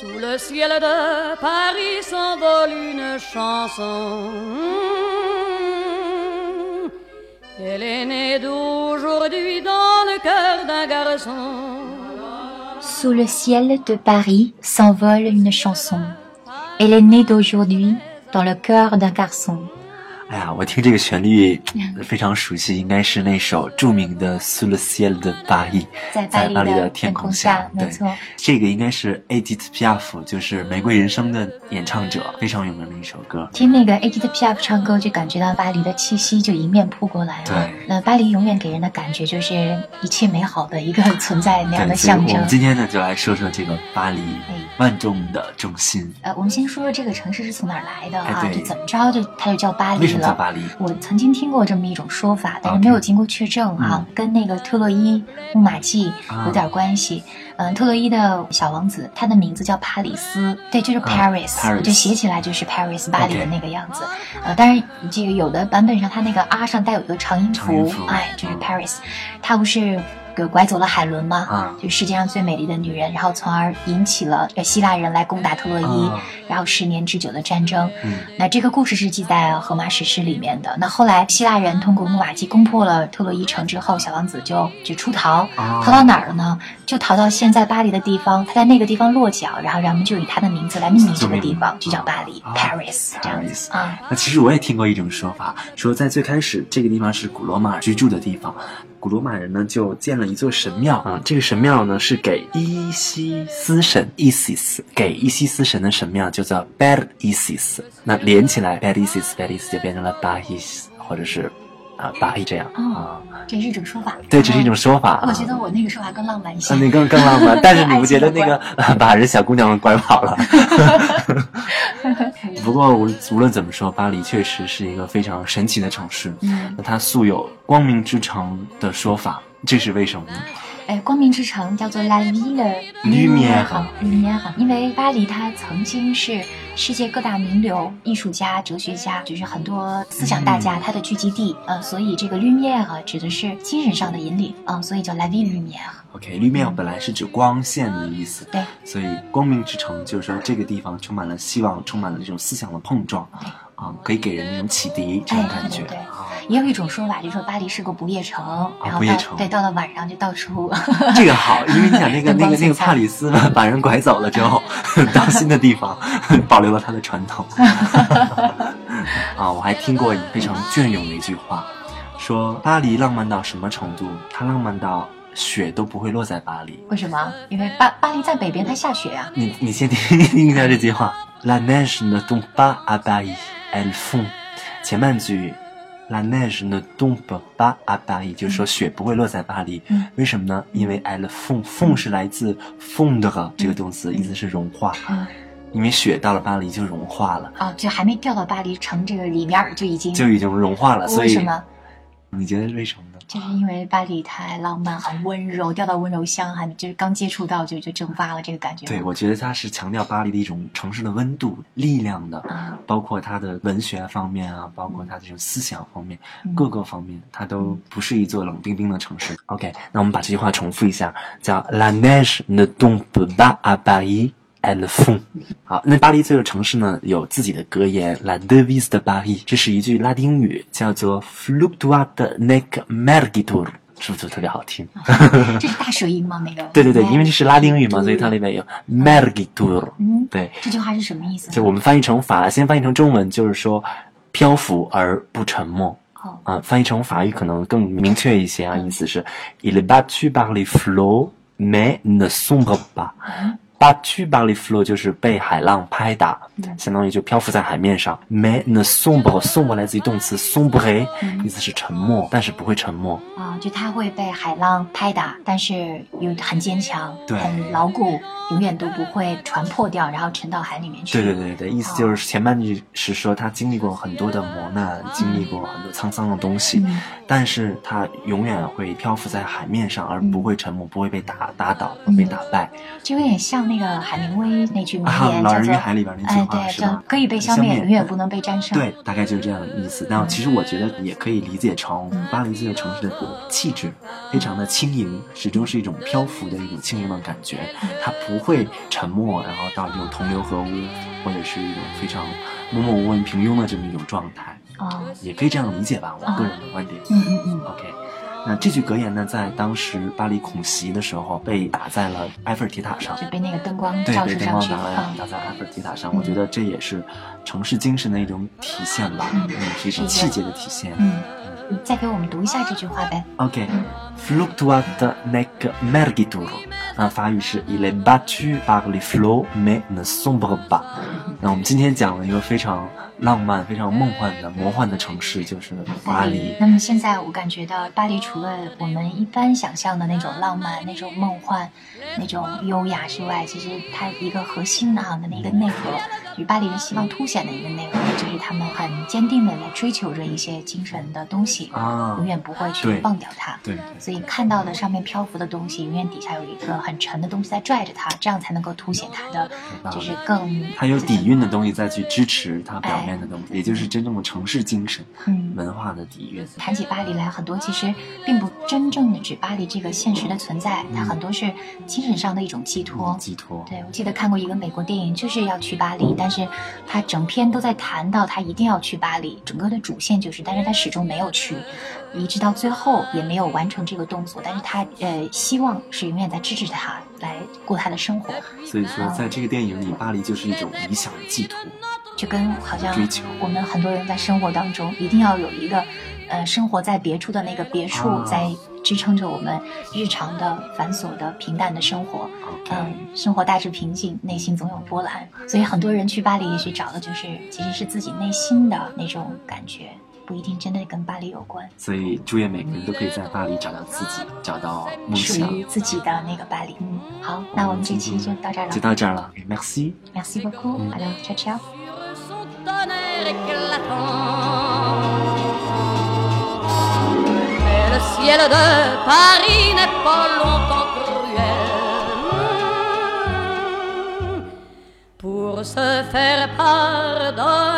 Sous le ciel de Paris s'envole une chanson. Elle est née d'aujourd'hui dans le cœur d'un garçon. Sous le ciel de Paris s'envole une chanson. Elle est née d'aujourd'hui dans le cœur d'un garçon. 哎呀，我听这个旋律非常熟悉，应该是那首著名的《Sous le ciel de Paris》在在巴黎的天空下。对这个应该是 Edith Piaf，就是《玫瑰人生》的演唱者，非常有名的一首歌。听那个 Edith Piaf 唱歌，就感觉到巴黎的气息就迎面扑过来了。对那巴黎永远给人的感觉就是一切美好的一个 存在那样，的象征我们。今天呢，就来说说这个巴黎哎万众的中心。呃，我们先说说这个城市是从哪儿来的啊？哎就怎么着就它就叫巴黎了。为什么叫巴黎？我曾经听过这么一种说法，但是没有经过确证哈、嗯跟那个特洛伊木马计啊有点关系。嗯，特洛伊的小王子，他的名字叫帕里斯，对，就是啊 Paris，、就写起来就是 Paris 巴黎的那个样子。呃，当然这个有的版本上，它那个啊上带有一个长音符哎，就是嗯 Paris，它不是。给拐走了海伦吗？啊就世界上最美丽的女人，然后从而引起了呃希腊人来攻打特洛伊，啊然后十年之久的战争。嗯那这个故事是记在《荷马史诗》里面的。那后来希腊人通过木马计攻破了特洛伊城之后，小王子就就出逃，啊逃到哪儿了呢？就逃到现在巴黎的地方，他在那个地方落脚，然后人们就以他的名字来命名这个地方，就叫巴黎啊 （Paris） 这样子啊。那其实我也听过一种说法，说在最开始这个地方是古罗马居住的地方，古罗马人呢就建了一座神庙。啊、这个神庙呢是给伊西斯神 Isis，给伊西斯神的神庙就叫 Bad Isis，那连起来 Bad Isis，Bad Isis 就变成了 Bad Isis，，或者是啊巴黎这样啊、哦，这是一种说法。对，这是一种说法。我觉得我那个说法更浪漫一些啊，。那更更浪漫，但是你不觉得那个把人小姑娘们拐跑了？不过无无论怎么说，巴黎确实是一个非常神奇的城市。嗯，那它素有“光明之城”的说法，这是为什么呢？哎，光明之城叫做 La Ville Lumière Lumière，因为巴黎它曾经是世界各大名流、艺术家、哲学家，就是很多思想大家它的聚集地，呃，所以这个 Lumière 指的是精神上的引领，嗯、所以叫 La Ville Lumière。OK，绿面本来是指光线的意思，对，所以光明之城就是说这个地方充满了希望，充满了这种思想的碰撞，啊，可以给人一种启迪这种哎，感觉也有一种说法，就是说巴黎是个不夜城，然后到不夜城对到了晚上就到处 这个好，因为你想那个 那个那个帕里斯 把人拐走了之后，到新的地方保留了他的传统。啊，我还听过非常隽永的一句话，说巴黎浪漫到什么程度？它浪漫到雪都不会落在巴黎。为什么？因为巴巴黎在北边，它下雪啊。你你先听听一下这句话：La neige ne tombe pas à Paris, elle fond。前半句，La neige ne tombe pas à Paris，就是说雪不会落在巴黎。嗯为什么呢？因为 elle fond，fond 是来自 fondre 这个动词，意思是融化。嗯，因为雪到了巴黎就融化了，啊，就还没掉到巴黎城这个里面儿，就已经就已经融化了。所以为什么？你觉得是为什么呢？就是因为巴黎太浪漫、很温柔，掉到温柔乡，还就是刚接触到就就蒸发了这个感觉。对，我觉得它是强调巴黎的一种城市的温度、力量的，啊，包括它的文学方面啊，包括它的这种思想方面，嗯各个方面，它都不是一座冷冰冰的城市。OK，那我们把这句话重复一下，叫 La neige ne tombe pas à Paris。Elle fond。好，那巴黎这个城市呢，有自己的格言，La devise de Paris，这是一句拉丁语，叫做 Fluctuat nec mergitur，是不是特别好听？这是大舌音吗？那个对对对，因为这是拉丁语嘛，所以它里面有 mergitur。嗯，对，这句话是什么意思？就我们翻译成法，先翻译成中文，就是说漂浮而不沉默。哦啊，翻译成法语可能更明确一些啊，意思是 il battu par les flots mais ne sombre pas。Battu par les flots 就是被海浪拍打，相当于就漂浮在海面上。mais ne sombre，sombre 来自于动词 sombre，意思是沉默，但是不会沉默。啊，就它会被海浪拍打，但是又很坚强，对。很牢固，永远都不会船破掉，然后沉到海里面去。对对对对，意思就是前半句是说他经历过很多的磨难，经历过很多沧桑的东西，嗯。但是他永远会漂浮在海面上，而不会沉没，不会被打打倒，不会被打败。就有点像那个海明威那句名啊，言，《老叫做人与海》里边那句哎，话对，是吧叫？可以被消灭，永远不能被战胜。对，大概就是这样的意思。但其实我觉得也可以理解成嗯巴黎这个城市的气质非常的轻盈，始终是一种漂浮的一种轻盈的感觉，嗯它不会沉默，然后到这种同流合污，或者是一种非常默默无闻、平庸的这么一种状态，啊，也可以这样理解吧，我个人的观点。嗯嗯嗯，OK，那这句格言呢，在当时巴黎恐袭的时候被打在了埃菲尔铁塔上。就被那个灯光对，被照射上去，灯光打打在埃菲尔铁塔上，嗯我觉得这也是城市精神的一种体现吧，嗯嗯，是一种气节的体现。嗯，再给我们读一下这句话呗。OK。Fluctuat nec mergitur，那法语是 Il est battu par les flots mais ne sombre pas。那我们今天讲了一个非常浪漫、非常梦幻的魔幻的城市，就是巴黎。那么现在我感觉到巴黎除了我们一般想象的那种浪漫、那种梦幻、那种优雅之外，其实它一个核心的哈的那个内核，就是巴黎人希望凸显的一个内容，就是他们很坚定的来追求着一些精神的东西，啊永远不会去忘掉它。对对所以看到的上面漂浮的东西，永远底下有一个很沉的东西在拽着它，这样才能够凸显它的，就是更它有底蕴的东西再去支持它表面的东西，也就是真正的城市精神、嗯文化的底蕴。谈起巴黎来，很多其实并不真正的指巴黎这个现实的存在，它很多是精神上的一种寄托。寄托。对，我记得看过一个美国电影，就是要去巴黎，但是他整篇都在谈到他一定要去巴黎，整个的主线就是，但是他始终没有去，一直到最后也没有完成这个动作，但是他呃希望是永远在支持他来过他的生活，所以说，在这个电影里，巴黎就是一种理想的寄托。就跟好像我们很多人在生活当中一定要有一个，呃，生活在别处的那个别处啊在支撑着我们日常的繁琐的平淡的生活。嗯，生活大致平静，内心总有波澜。所以很多人去巴黎，也许找的就是其实是自己内心的那种感觉，不一定真的跟巴黎有关，所以祝愿每个人都可以在巴黎找到自己，找到梦属想。于自己的那个巴黎。嗯，好，那我们这期就到这儿了就。到这儿了，Merci。Merci beaucoup，好的，ciao ciao。Ciel de Paris n'est pas longtemps cruel. Pour se faire pardonner,